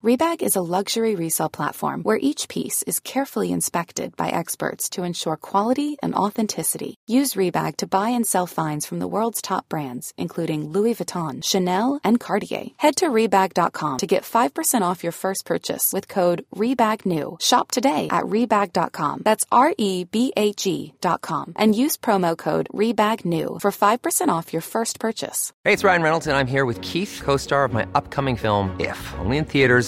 Rebag is a luxury resale platform where each piece is carefully inspected by experts to ensure quality and authenticity. Use Rebag to buy and sell finds from the world's top brands, including Louis Vuitton, Chanel, and Cartier. Head to Rebag.com to get 5% off your first purchase with code REBAGNEW. Shop today at Rebag.com. That's R E B A G.com. And use promo code REBAGNEW for 5% off your first purchase. Hey, it's Ryan Reynolds, and I'm here with Keith, co star of my upcoming film, If, only in theaters,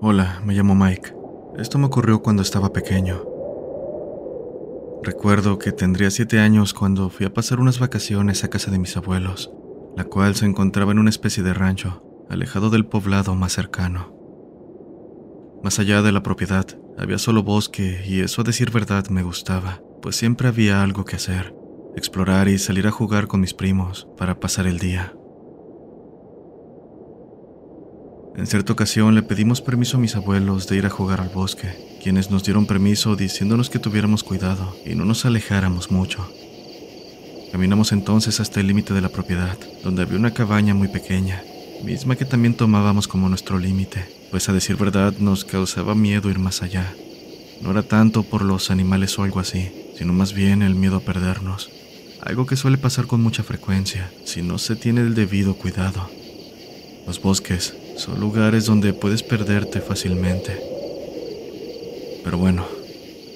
Hola, me llamo Mike. Esto me ocurrió cuando estaba pequeño. Recuerdo que tendría siete años cuando fui a pasar unas vacaciones a casa de mis abuelos, la cual se encontraba en una especie de rancho, alejado del poblado más cercano. Más allá de la propiedad, había solo bosque y eso a decir verdad me gustaba, pues siempre había algo que hacer, explorar y salir a jugar con mis primos para pasar el día. En cierta ocasión le pedimos permiso a mis abuelos de ir a jugar al bosque, quienes nos dieron permiso diciéndonos que tuviéramos cuidado y no nos alejáramos mucho. Caminamos entonces hasta el límite de la propiedad, donde había una cabaña muy pequeña, misma que también tomábamos como nuestro límite, pues a decir verdad nos causaba miedo ir más allá. No era tanto por los animales o algo así, sino más bien el miedo a perdernos, algo que suele pasar con mucha frecuencia si no se tiene el debido cuidado. Los bosques son lugares donde puedes perderte fácilmente. Pero bueno,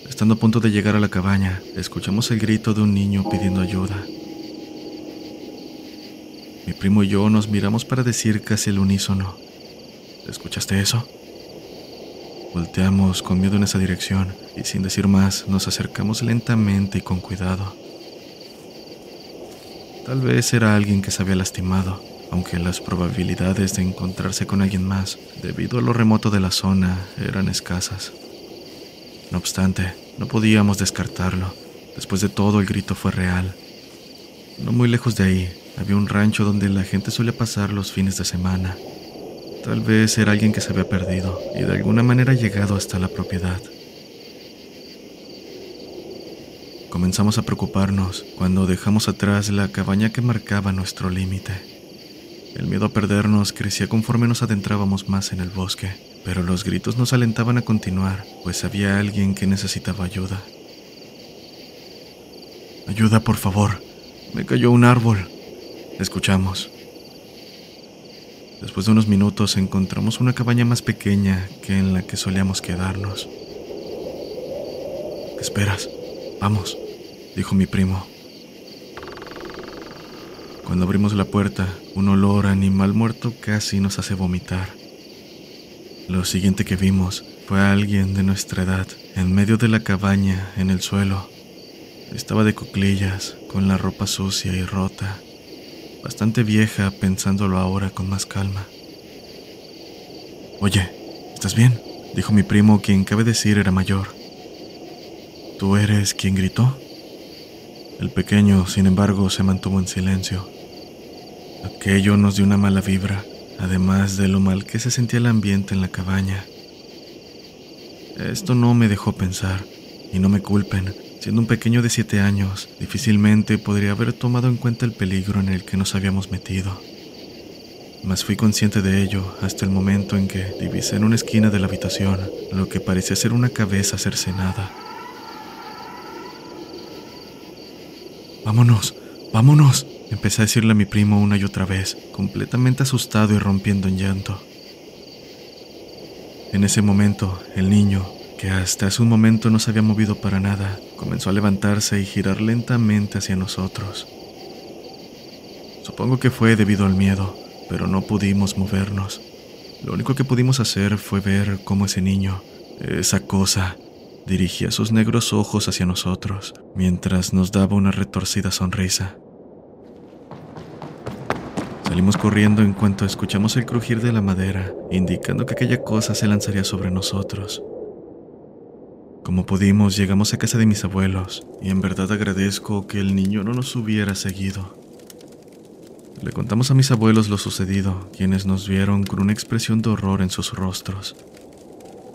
estando a punto de llegar a la cabaña, escuchamos el grito de un niño pidiendo ayuda. Mi primo y yo nos miramos para decir casi el unísono. ¿Escuchaste eso? Volteamos con miedo en esa dirección y sin decir más nos acercamos lentamente y con cuidado. Tal vez era alguien que se había lastimado aunque las probabilidades de encontrarse con alguien más, debido a lo remoto de la zona, eran escasas. No obstante, no podíamos descartarlo. Después de todo, el grito fue real. No muy lejos de ahí, había un rancho donde la gente suele pasar los fines de semana. Tal vez era alguien que se había perdido y de alguna manera llegado hasta la propiedad. Comenzamos a preocuparnos cuando dejamos atrás la cabaña que marcaba nuestro límite. El miedo a perdernos crecía conforme nos adentrábamos más en el bosque, pero los gritos nos alentaban a continuar, pues había alguien que necesitaba ayuda. Ayuda, por favor. Me cayó un árbol. Escuchamos. Después de unos minutos encontramos una cabaña más pequeña que en la que solíamos quedarnos. ¿Qué esperas? Vamos, dijo mi primo. Cuando abrimos la puerta, un olor animal muerto casi nos hace vomitar. Lo siguiente que vimos fue a alguien de nuestra edad en medio de la cabaña, en el suelo. Estaba de cuclillas, con la ropa sucia y rota, bastante vieja pensándolo ahora con más calma. Oye, ¿estás bien? dijo mi primo, quien cabe decir era mayor. ¿Tú eres quien gritó? El pequeño, sin embargo, se mantuvo en silencio. Aquello nos dio una mala vibra, además de lo mal que se sentía el ambiente en la cabaña. Esto no me dejó pensar, y no me culpen, siendo un pequeño de siete años, difícilmente podría haber tomado en cuenta el peligro en el que nos habíamos metido. mas fui consciente de ello hasta el momento en que divisé en una esquina de la habitación lo que parecía ser una cabeza cercenada. Vámonos, vámonos, empecé a decirle a mi primo una y otra vez, completamente asustado y rompiendo en llanto. En ese momento, el niño, que hasta hace un momento no se había movido para nada, comenzó a levantarse y girar lentamente hacia nosotros. Supongo que fue debido al miedo, pero no pudimos movernos. Lo único que pudimos hacer fue ver cómo ese niño, esa cosa, dirigía sus negros ojos hacia nosotros, mientras nos daba una retorcida sonrisa. Salimos corriendo en cuanto escuchamos el crujir de la madera, indicando que aquella cosa se lanzaría sobre nosotros. Como pudimos, llegamos a casa de mis abuelos, y en verdad agradezco que el niño no nos hubiera seguido. Le contamos a mis abuelos lo sucedido, quienes nos vieron con una expresión de horror en sus rostros.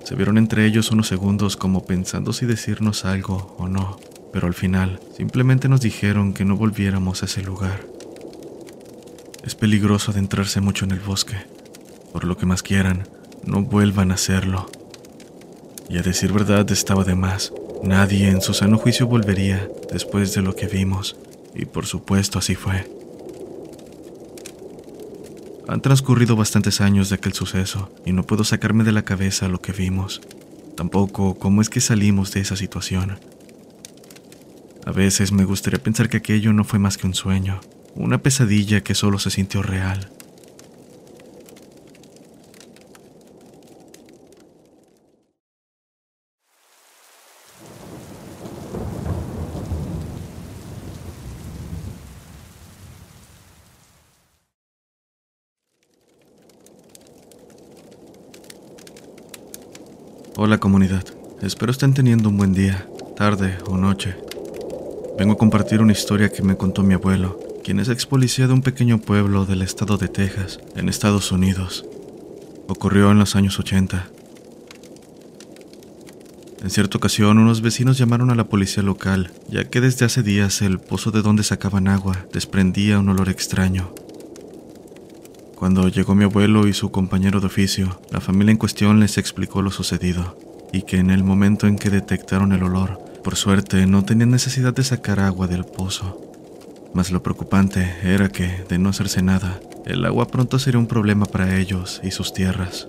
Se vieron entre ellos unos segundos como pensando si decirnos algo o no, pero al final simplemente nos dijeron que no volviéramos a ese lugar. Es peligroso adentrarse mucho en el bosque. Por lo que más quieran, no vuelvan a hacerlo. Y a decir verdad estaba de más. Nadie en su sano juicio volvería después de lo que vimos, y por supuesto así fue. Han transcurrido bastantes años de aquel suceso y no puedo sacarme de la cabeza lo que vimos. Tampoco cómo es que salimos de esa situación. A veces me gustaría pensar que aquello no fue más que un sueño, una pesadilla que solo se sintió real. Hola comunidad, espero estén teniendo un buen día, tarde o noche. Vengo a compartir una historia que me contó mi abuelo, quien es ex policía de un pequeño pueblo del estado de Texas, en Estados Unidos. Ocurrió en los años 80. En cierta ocasión, unos vecinos llamaron a la policía local, ya que desde hace días el pozo de donde sacaban agua desprendía un olor extraño. Cuando llegó mi abuelo y su compañero de oficio, la familia en cuestión les explicó lo sucedido, y que en el momento en que detectaron el olor, por suerte no tenían necesidad de sacar agua del pozo. Mas lo preocupante era que, de no hacerse nada, el agua pronto sería un problema para ellos y sus tierras.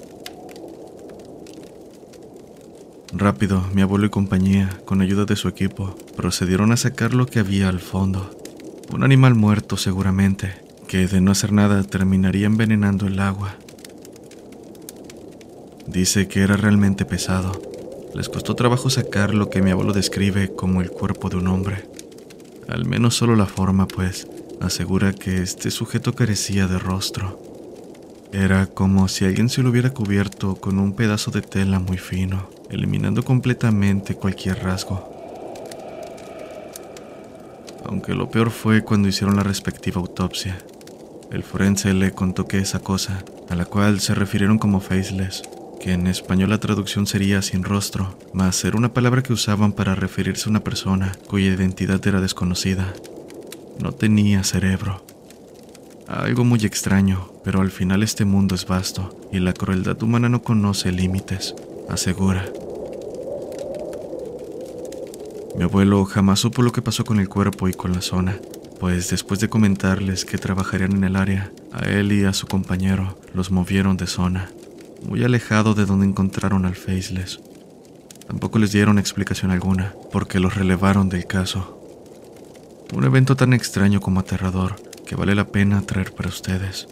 Rápido, mi abuelo y compañía, con ayuda de su equipo, procedieron a sacar lo que había al fondo. Un animal muerto seguramente, que de no hacer nada terminaría envenenando el agua. Dice que era realmente pesado. Les costó trabajo sacar lo que mi abuelo describe como el cuerpo de un hombre. Al menos solo la forma, pues, asegura que este sujeto carecía de rostro. Era como si alguien se lo hubiera cubierto con un pedazo de tela muy fino, eliminando completamente cualquier rasgo. Aunque lo peor fue cuando hicieron la respectiva autopsia. El forense le contó que esa cosa, a la cual se refirieron como faceless, que en español la traducción sería sin rostro, mas era una palabra que usaban para referirse a una persona cuya identidad era desconocida. No tenía cerebro. Algo muy extraño, pero al final este mundo es vasto y la crueldad humana no conoce límites, asegura. Mi abuelo jamás supo lo que pasó con el cuerpo y con la zona, pues después de comentarles que trabajarían en el área, a él y a su compañero los movieron de zona, muy alejado de donde encontraron al Faceless. Tampoco les dieron explicación alguna, porque los relevaron del caso. Un evento tan extraño como aterrador que vale la pena traer para ustedes.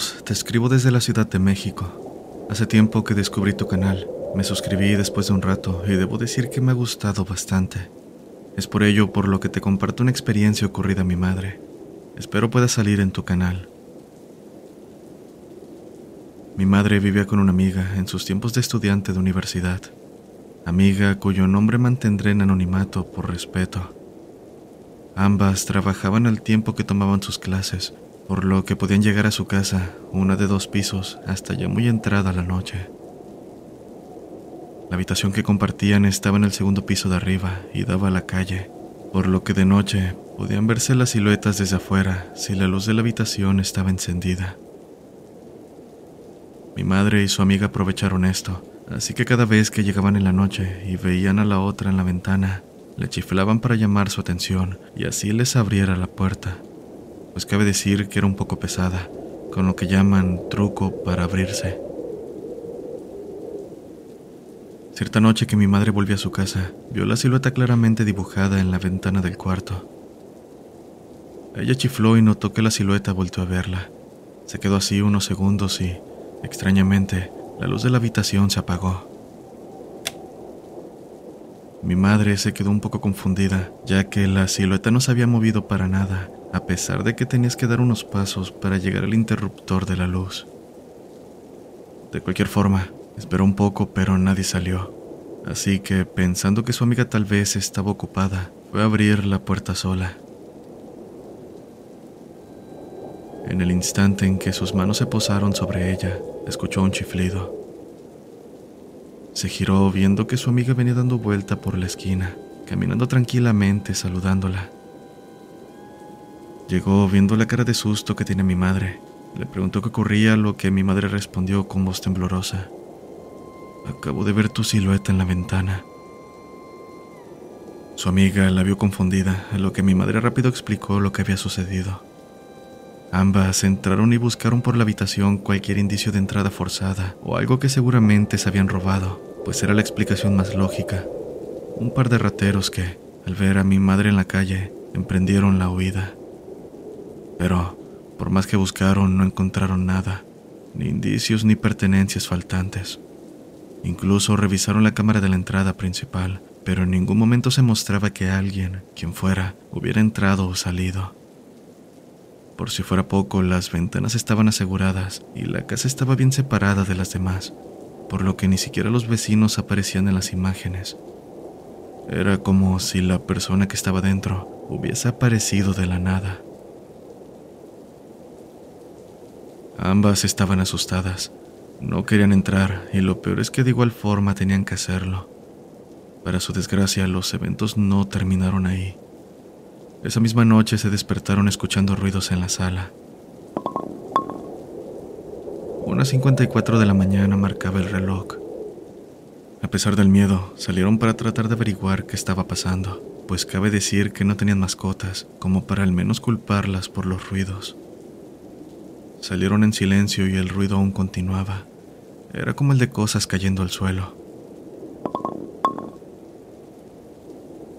Te escribo desde la Ciudad de México. Hace tiempo que descubrí tu canal, me suscribí después de un rato y debo decir que me ha gustado bastante. Es por ello por lo que te comparto una experiencia ocurrida a mi madre. Espero pueda salir en tu canal. Mi madre vivía con una amiga en sus tiempos de estudiante de universidad, amiga cuyo nombre mantendré en anonimato por respeto. Ambas trabajaban al tiempo que tomaban sus clases, por lo que podían llegar a su casa, una de dos pisos, hasta ya muy entrada la noche. La habitación que compartían estaba en el segundo piso de arriba y daba a la calle, por lo que de noche podían verse las siluetas desde afuera si la luz de la habitación estaba encendida. Mi madre y su amiga aprovecharon esto, así que cada vez que llegaban en la noche y veían a la otra en la ventana, le chiflaban para llamar su atención y así les abriera la puerta pues cabe decir que era un poco pesada, con lo que llaman truco para abrirse. Cierta noche que mi madre volvió a su casa, vio la silueta claramente dibujada en la ventana del cuarto. Ella chifló y notó que la silueta volvió a verla. Se quedó así unos segundos y, extrañamente, la luz de la habitación se apagó. Mi madre se quedó un poco confundida, ya que la silueta no se había movido para nada a pesar de que tenías que dar unos pasos para llegar al interruptor de la luz. De cualquier forma, esperó un poco, pero nadie salió. Así que, pensando que su amiga tal vez estaba ocupada, fue a abrir la puerta sola. En el instante en que sus manos se posaron sobre ella, escuchó un chiflido. Se giró viendo que su amiga venía dando vuelta por la esquina, caminando tranquilamente saludándola. Llegó viendo la cara de susto que tiene mi madre. Le preguntó qué ocurría, lo que mi madre respondió con voz temblorosa. Acabo de ver tu silueta en la ventana. Su amiga la vio confundida, a lo que mi madre rápido explicó lo que había sucedido. Ambas entraron y buscaron por la habitación cualquier indicio de entrada forzada o algo que seguramente se habían robado, pues era la explicación más lógica. Un par de rateros que, al ver a mi madre en la calle, emprendieron la huida. Pero, por más que buscaron, no encontraron nada, ni indicios ni pertenencias faltantes. Incluso revisaron la cámara de la entrada principal, pero en ningún momento se mostraba que alguien, quien fuera, hubiera entrado o salido. Por si fuera poco, las ventanas estaban aseguradas y la casa estaba bien separada de las demás, por lo que ni siquiera los vecinos aparecían en las imágenes. Era como si la persona que estaba dentro hubiese aparecido de la nada. Ambas estaban asustadas. No querían entrar y lo peor es que de igual forma tenían que hacerlo. Para su desgracia, los eventos no terminaron ahí. Esa misma noche se despertaron escuchando ruidos en la sala. Unas 54 de la mañana marcaba el reloj. A pesar del miedo, salieron para tratar de averiguar qué estaba pasando, pues cabe decir que no tenían mascotas, como para al menos culparlas por los ruidos. Salieron en silencio y el ruido aún continuaba. Era como el de cosas cayendo al suelo.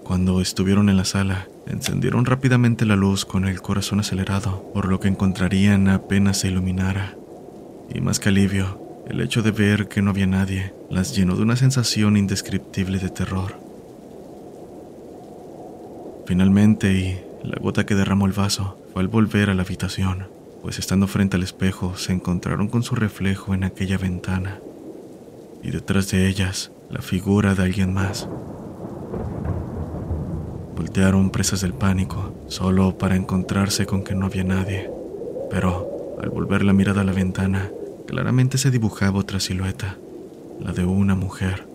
Cuando estuvieron en la sala, encendieron rápidamente la luz con el corazón acelerado, por lo que encontrarían apenas se iluminara. Y más que alivio, el hecho de ver que no había nadie las llenó de una sensación indescriptible de terror. Finalmente, y la gota que derramó el vaso fue al volver a la habitación pues estando frente al espejo se encontraron con su reflejo en aquella ventana y detrás de ellas la figura de alguien más. Voltearon presas del pánico, solo para encontrarse con que no había nadie, pero al volver la mirada a la ventana, claramente se dibujaba otra silueta, la de una mujer.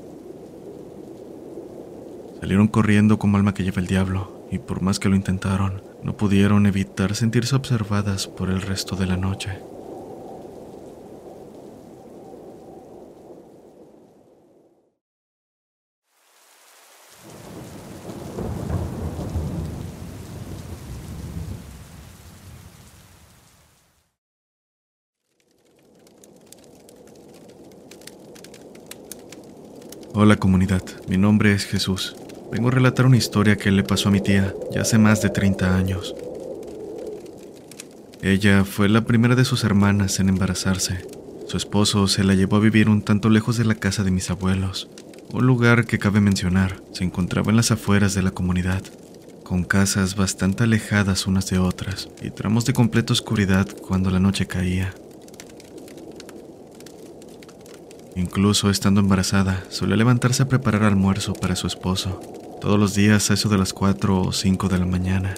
Salieron corriendo como alma que lleva el diablo, y por más que lo intentaron, no pudieron evitar sentirse observadas por el resto de la noche. Hola comunidad, mi nombre es Jesús Vengo a relatar una historia que le pasó a mi tía ya hace más de 30 años. Ella fue la primera de sus hermanas en embarazarse. Su esposo se la llevó a vivir un tanto lejos de la casa de mis abuelos, un lugar que cabe mencionar se encontraba en las afueras de la comunidad, con casas bastante alejadas unas de otras y tramos de completa oscuridad cuando la noche caía. Incluso estando embarazada, solía levantarse a preparar almuerzo para su esposo, todos los días a eso de las 4 o 5 de la mañana.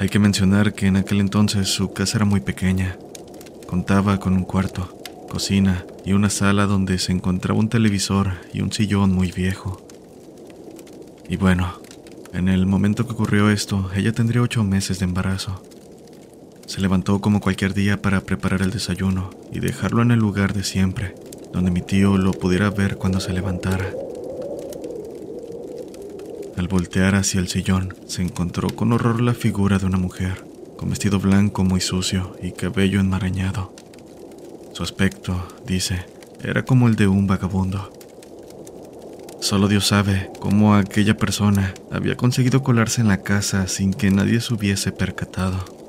Hay que mencionar que en aquel entonces su casa era muy pequeña. Contaba con un cuarto, cocina y una sala donde se encontraba un televisor y un sillón muy viejo. Y bueno, en el momento que ocurrió esto, ella tendría ocho meses de embarazo. Se levantó como cualquier día para preparar el desayuno y dejarlo en el lugar de siempre, donde mi tío lo pudiera ver cuando se levantara. Al voltear hacia el sillón, se encontró con horror la figura de una mujer, con vestido blanco muy sucio y cabello enmarañado. Su aspecto, dice, era como el de un vagabundo. Solo Dios sabe cómo aquella persona había conseguido colarse en la casa sin que nadie se hubiese percatado.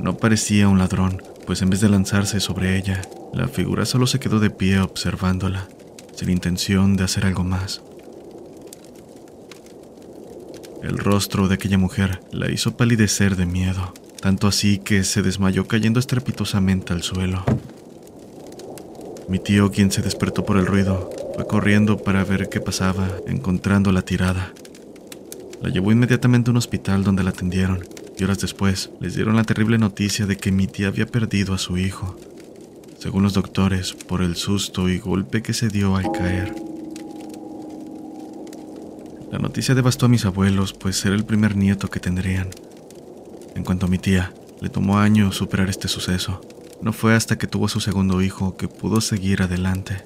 No parecía un ladrón, pues en vez de lanzarse sobre ella, la figura solo se quedó de pie observándola, sin intención de hacer algo más. El rostro de aquella mujer la hizo palidecer de miedo, tanto así que se desmayó cayendo estrepitosamente al suelo. Mi tío, quien se despertó por el ruido, fue corriendo para ver qué pasaba, encontrándola tirada. La llevó inmediatamente a un hospital donde la atendieron, horas después les dieron la terrible noticia de que mi tía había perdido a su hijo, según los doctores, por el susto y golpe que se dio al caer. La noticia devastó a mis abuelos, pues era el primer nieto que tendrían. En cuanto a mi tía, le tomó años superar este suceso. No fue hasta que tuvo a su segundo hijo que pudo seguir adelante.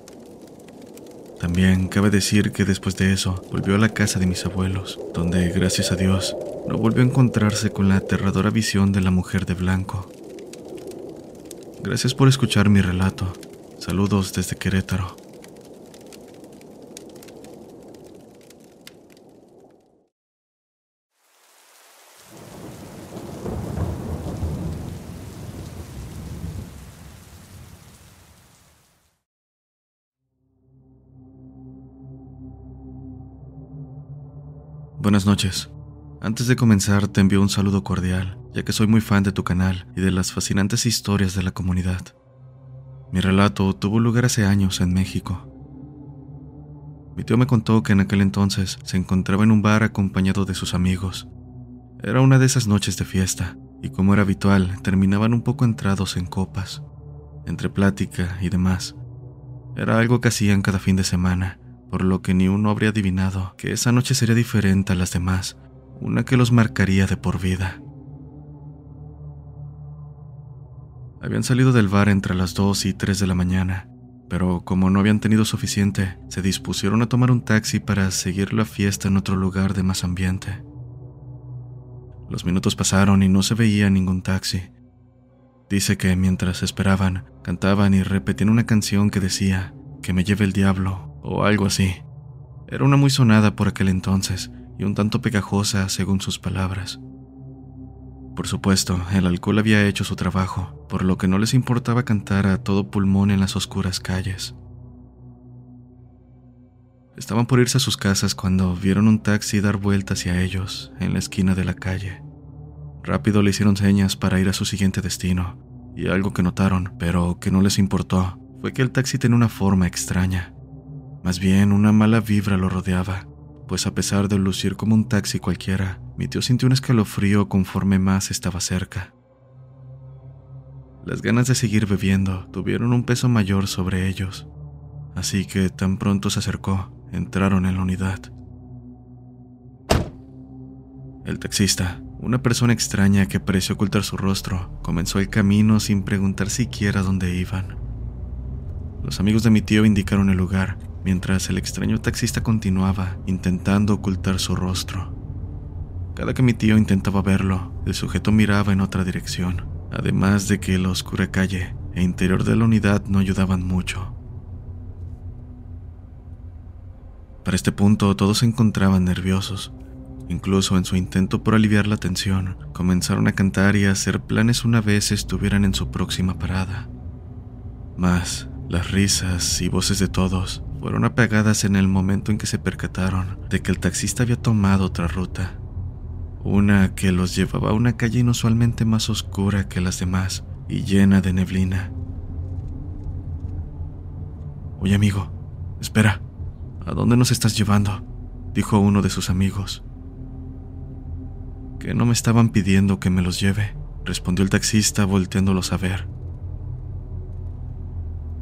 También cabe decir que después de eso volvió a la casa de mis abuelos, donde, gracias a Dios, no volvió a encontrarse con la aterradora visión de la mujer de blanco. Gracias por escuchar mi relato. Saludos desde Querétaro. Buenas noches. Antes de comenzar, te envío un saludo cordial, ya que soy muy fan de tu canal y de las fascinantes historias de la comunidad. Mi relato tuvo lugar hace años en México. Mi tío me contó que en aquel entonces se encontraba en un bar acompañado de sus amigos. Era una de esas noches de fiesta, y como era habitual, terminaban un poco entrados en copas, entre plática y demás. Era algo que hacían cada fin de semana, por lo que ni uno habría adivinado que esa noche sería diferente a las demás, una que los marcaría de por vida. Habían salido del bar entre las 2 y 3 de la mañana, pero como no habían tenido suficiente, se dispusieron a tomar un taxi para seguir la fiesta en otro lugar de más ambiente. Los minutos pasaron y no se veía ningún taxi. Dice que mientras esperaban, cantaban y repetían una canción que decía, que me lleve el diablo, o algo así. Era una muy sonada por aquel entonces, y un tanto pegajosa según sus palabras. Por supuesto, el alcohol había hecho su trabajo, por lo que no les importaba cantar a todo pulmón en las oscuras calles. Estaban por irse a sus casas cuando vieron un taxi dar vuelta hacia ellos en la esquina de la calle. Rápido le hicieron señas para ir a su siguiente destino, y algo que notaron, pero que no les importó, fue que el taxi tenía una forma extraña. Más bien, una mala vibra lo rodeaba, pues a pesar de lucir como un taxi cualquiera, mi tío sintió un escalofrío conforme más estaba cerca. Las ganas de seguir bebiendo tuvieron un peso mayor sobre ellos, así que tan pronto se acercó, entraron en la unidad. El taxista, una persona extraña que pareció ocultar su rostro, comenzó el camino sin preguntar siquiera dónde iban. Los amigos de mi tío indicaron el lugar mientras el extraño taxista continuaba intentando ocultar su rostro. Cada que mi tío intentaba verlo, el sujeto miraba en otra dirección, además de que la oscura calle e interior de la unidad no ayudaban mucho. Para este punto todos se encontraban nerviosos. Incluso en su intento por aliviar la tensión, comenzaron a cantar y a hacer planes una vez estuvieran en su próxima parada. Mas las risas y voces de todos fueron apagadas en el momento en que se percataron de que el taxista había tomado otra ruta, una que los llevaba a una calle inusualmente más oscura que las demás y llena de neblina. Oye amigo, espera, ¿a dónde nos estás llevando? dijo uno de sus amigos. Que no me estaban pidiendo que me los lleve, respondió el taxista volteándolos a ver.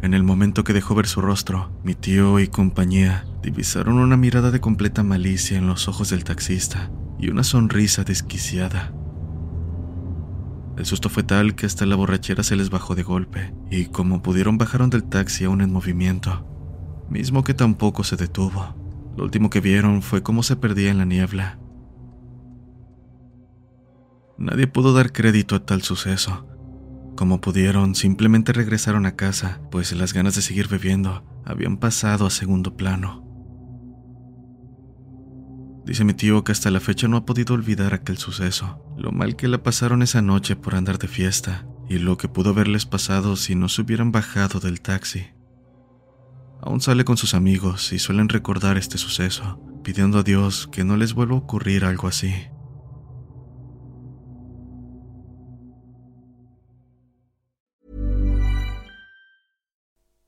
En el momento que dejó ver su rostro, mi tío y compañía divisaron una mirada de completa malicia en los ojos del taxista y una sonrisa desquiciada. El susto fue tal que hasta la borrachera se les bajó de golpe, y como pudieron bajaron del taxi aún en movimiento, mismo que tampoco se detuvo. Lo último que vieron fue cómo se perdía en la niebla. Nadie pudo dar crédito a tal suceso, como pudieron, simplemente regresaron a casa, pues las ganas de seguir bebiendo habían pasado a segundo plano. Dice mi tío que hasta la fecha no ha podido olvidar aquel suceso, lo mal que la pasaron esa noche por andar de fiesta y lo que pudo haberles pasado si no se hubieran bajado del taxi. Aún sale con sus amigos y suelen recordar este suceso, pidiendo a Dios que no les vuelva a ocurrir algo así.